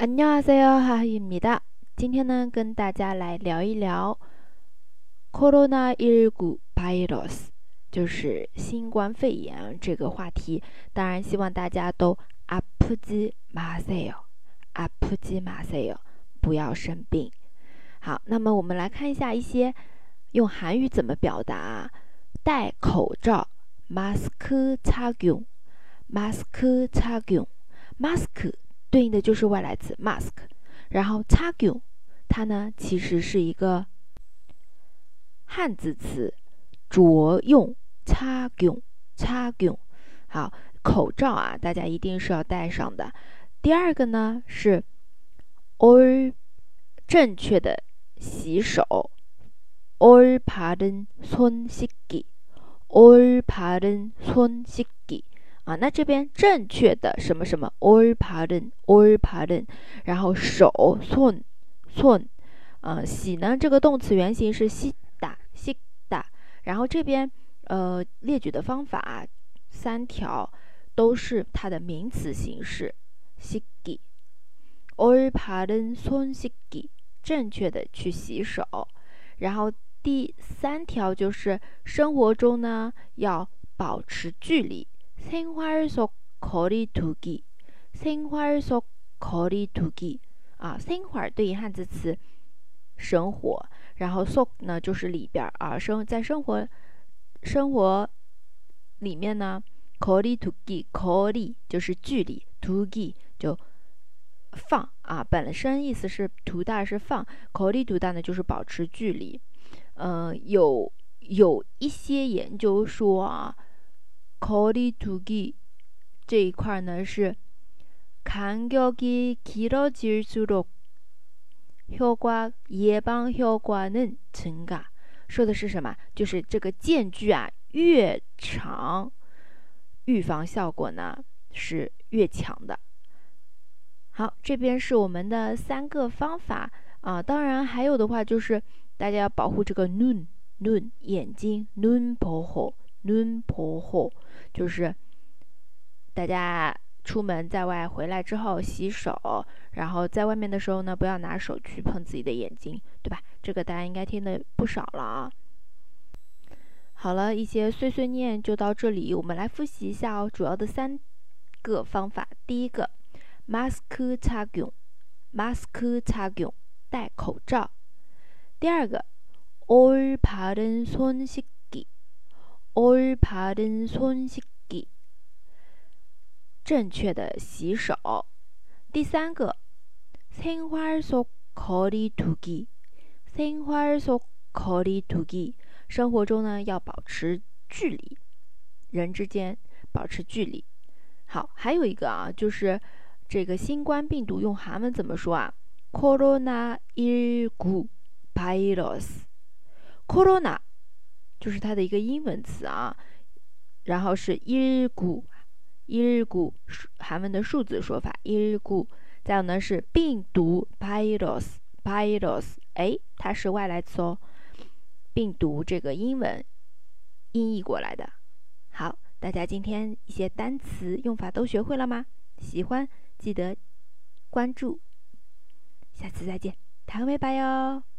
안녕하세요，哈哈입니다。今天呢，跟大家来聊一聊 “corona 19 virus”，就是新冠肺炎这个话题。当然，希望大家都아프지마세 요， 아프지마세 요， 不要生病。好，那么我们来看一下一些用韩语怎么表达戴口罩：mask 착용，mask 착 용。 mask 对应的就是外来词 mask，然后착 용， 它呢其实是一个汉字词，着用착 용， 착 용。 好，口罩啊，大家一定是要戴上的。第二个呢是 올， 正确的洗手，올바른손씻 기， 올바른손씻 기。 啊，那这边正确的什么什么 all pardon all pardon，然后手 soon soon，呃，洗呢这个动词原形是洗打洗打，然后这边呃列举的方法、三条都是它的名词形式洗给 all pardon soon 洗给，正确的去洗手，然后第三条就是生活中呢要保持距离。생활속거리두 기， 생활속거리두 기， 啊，생활对应汉字词生活，然后속呢就是里边啊生在生活生活里面呢，거리두 기， 거리就是距离，두 기就放啊，本身意思是图大是放，거리두大呢就是保持距离，嗯，有有一些研究说啊。 거리두기这一块呢是간격이길어질수록효과예방효과는증 가， 说的是什么？就是这个间距啊越长，预防效果呢是越强的。好，这边是我们的三个方法啊，当然还有的话就是大家要保护这个눈눈眼睛눈보호 눈보호 就是大家出门在外回来之后洗手，然后在外面的时候呢，不要拿手去碰自己的眼睛，对吧？这个大家应该听的不少了啊。好了一些碎碎念就到这里，我们来复习一下哦，主要的三个方法。第一个，mask 착 용， mask 착 용， 戴口罩。第二个，올바른손씻 올 바른 손 씻기， 正确的洗手。第三个，생활속거리두 기， 생활속거리두 기， 生活中呢要保持距离，人之间保持距离。好，还有一个啊，就是这个新冠病毒用韩文怎么说啊？Corona 19 virus，Corona。 就是它的一个英文词啊，然后是一日古，一日古韩文的数字说法一日古，再有呢是病毒 virus，virus，哎，它是外来词哦，病毒这个英文音译过来的。好，大家今天一些单词用法都学会了吗？喜欢记得关注，下次再见，谈拜拜哟。